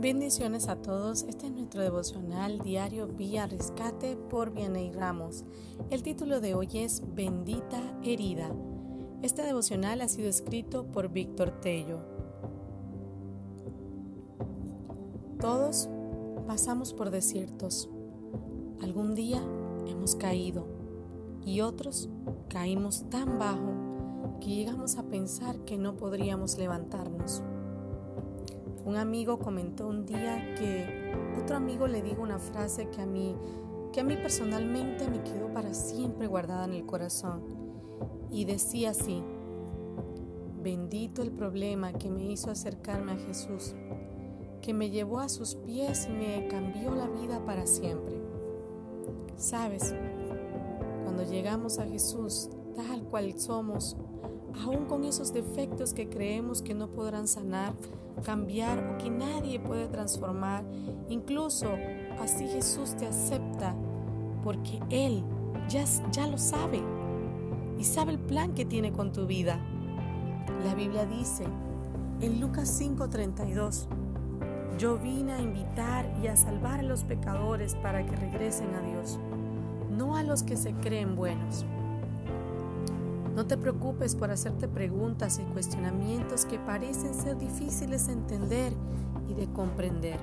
Bendiciones a todos. Este es nuestro devocional diario Vía Rescate por Vianey Ramos. El título de hoy es Bendita Herida. Este devocional ha sido escrito por Víctor Tello. Todos pasamos por desiertos. Algún día hemos caído y otros caímos tan bajo que llegamos a pensar que no podríamos levantarnos. Un amigo comentó un día que otro amigo le dijo una frase que a mí que a mí personalmente me quedó para siempre guardada en el corazón y decía así: Bendito el problema que me hizo acercarme a Jesús, que me llevó a sus pies y me cambió la vida para siempre. Sabes, cuando llegamos a Jesús, tal cual somos, aún con esos defectos que creemos que no podrán sanar, cambiar o que nadie puede transformar. Incluso así Jesús te acepta porque Él ya, ya lo sabe y sabe el plan que tiene con tu vida. La Biblia dice en Lucas 5:32, yo vine a invitar y a salvar a los pecadores para que regresen a Dios, no a los que se creen buenos. No te preocupes por hacerte preguntas y cuestionamientos que parecen ser difíciles de entender y de comprender.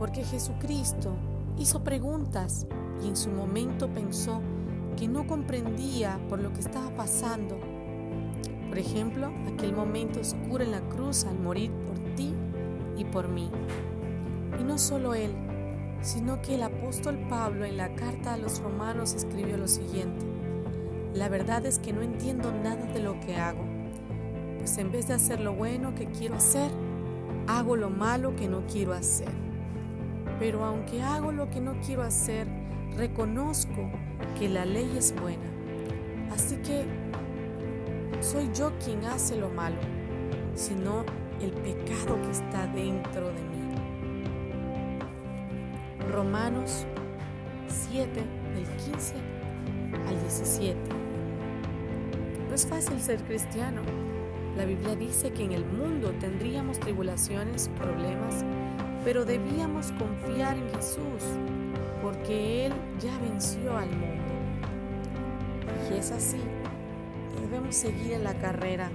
Porque Jesucristo hizo preguntas y en su momento pensó que no comprendía por lo que estaba pasando. Por ejemplo, aquel momento oscuro en la cruz al morir por ti y por mí. Y no solo él, sino que el apóstol Pablo en la carta a los romanos escribió lo siguiente. La verdad es que no entiendo nada de lo que hago, pues en vez de hacer lo bueno que quiero hacer, hago lo malo que no quiero hacer. Pero aunque hago lo que no quiero hacer, reconozco que la ley es buena. Así que soy yo quien hace lo malo, sino el pecado que está dentro de mí. Romanos 7, del 15 al 17. No es fácil ser cristiano. La Biblia dice que en el mundo tendríamos tribulaciones, problemas, pero debíamos confiar en Jesús, porque Él ya venció al mundo. Y es así, debemos seguir en la carrera,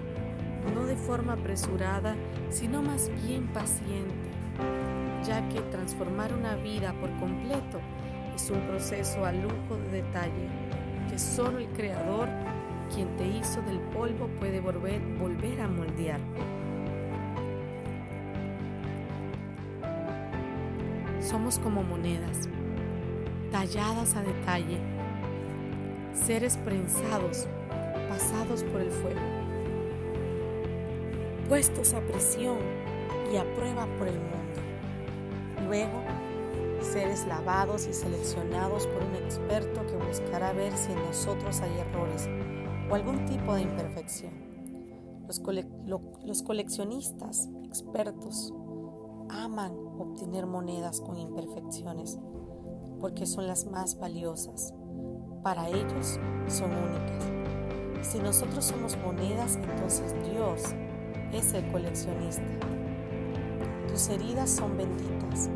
no de forma apresurada, sino más bien paciente, ya que transformar una vida por completo es un proceso a lujo de detalle que solo el Creador quien te hizo del polvo puede volver, volver a moldear. Somos como monedas, talladas a detalle, seres prensados, pasados por el fuego, puestos a presión y a prueba por el mundo. Luego, seres lavados y seleccionados por un experto que buscará ver si en nosotros hay errores o algún tipo de imperfección. Los, coleccionistas expertos aman obtener monedas con imperfecciones porque son las más valiosas. Para ellos son únicas. Si nosotros somos monedas, entonces Dios es el coleccionista. Tus heridas son benditas,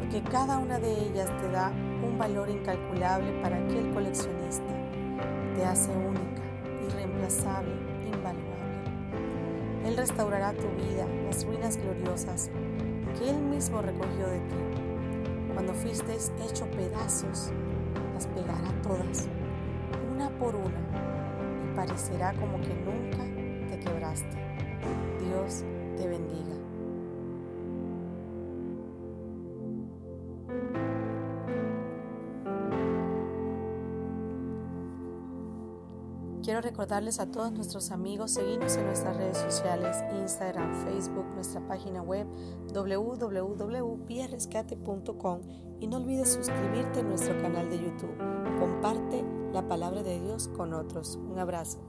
porque cada una de ellas te da un valor incalculable para aquel coleccionista. Te hace única irreemplazable, invaluable. Él restaurará tu vida, las ruinas gloriosas que Él mismo recogió de ti. Cuando fuiste hecho pedazos, las pegará todas, una por una, y parecerá como que nunca te quebraste. Dios te bendiga. Quiero recordarles a todos nuestros amigos seguirnos en nuestras redes sociales, Instagram, Facebook, nuestra página web www.pierrescate.com y no olvides suscribirte a nuestro canal de YouTube. Comparte la palabra de Dios con otros. Un abrazo.